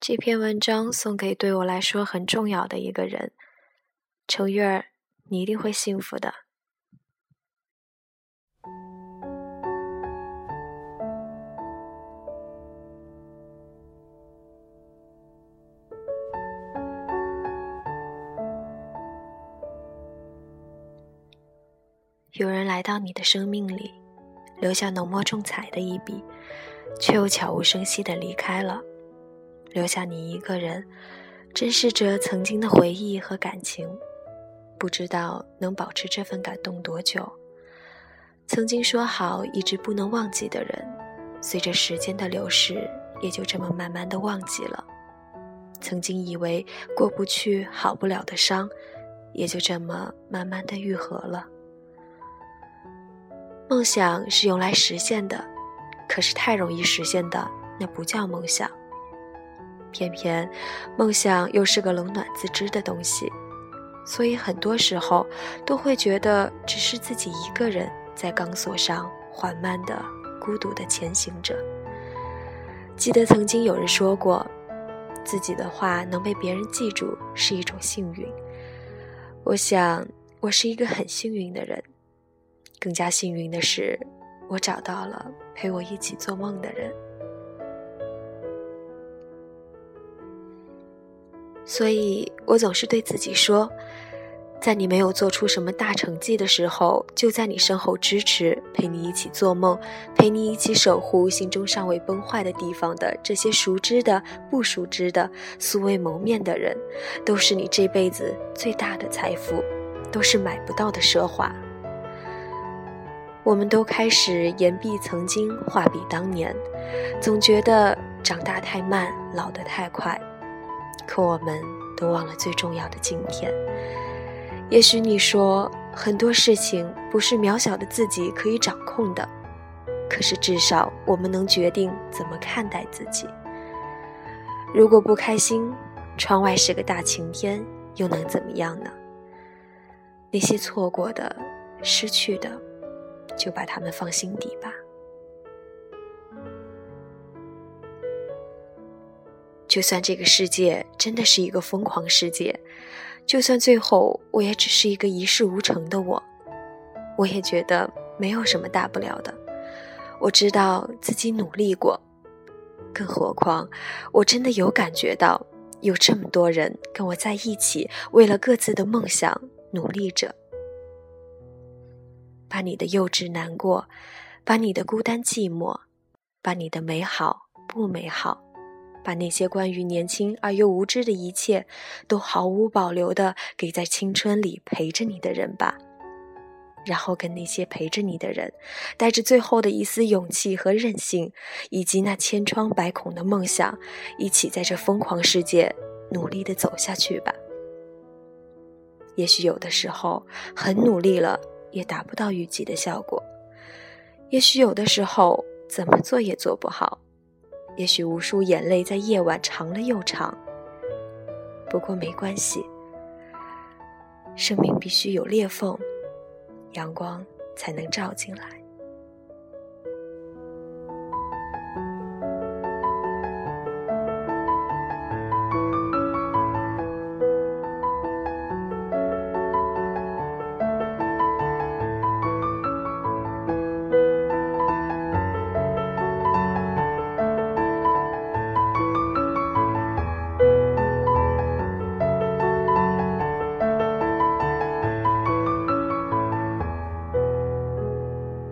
这篇文章送给对我来说很重要的一个人，程月儿，你一定会幸福的。有人来到你的生命里，留下浓墨重彩的一笔，却又悄无声息的离开了，留下你一个人，珍视着曾经的回忆和感情，不知道能保持这份感动多久。曾经说好一直不能忘记的人，随着时间的流逝，也就这么慢慢的忘记了。曾经以为过不去、好不了的伤，也就这么慢慢的愈合了。梦想是用来实现的，可是太容易实现的那不叫梦想。偏偏梦想又是个冷暖自知的东西，所以很多时候都会觉得只是自己一个人在钢索上缓慢的、孤独的前行着。记得曾经有人说过，自己的话能被别人记住是一种幸运。我想，我是一个很幸运的人。更加幸运的是，我找到了陪我一起做梦的人。所以我总是对自己说，在你没有做出什么大成绩的时候，就在你身后支持，陪你一起做梦，陪你一起守护心中尚未崩坏的地方的这些熟知的、不熟知的、素未谋面的人，都是你这辈子最大的财富，都是买不到的奢华。我们都开始言毕曾经，话比当年，总觉得长大太慢，老得太快。可我们都忘了最重要的今天。也许你说很多事情不是渺小的自己可以掌控的，可是至少我们能决定怎么看待自己。如果不开心，窗外是个大晴天，又能怎么样呢？那些错过的，失去的。就把他们放心底吧。就算这个世界真的是一个疯狂世界，就算最后我也只是一个一事无成的我，我也觉得没有什么大不了的。我知道自己努力过，更何况我真的有感觉到有这么多人跟我在一起，为了各自的梦想努力着。把你的幼稚难过，把你的孤单寂寞，把你的美好不美好，把那些关于年轻而又无知的一切，都毫无保留的给在青春里陪着你的人吧。然后跟那些陪着你的人，带着最后的一丝勇气和韧性，以及那千疮百孔的梦想，一起在这疯狂世界努力的走下去吧。也许有的时候很努力了。也达不到预计的效果，也许有的时候怎么做也做不好，也许无数眼泪在夜晚长了又长。不过没关系，生命必须有裂缝，阳光才能照进来。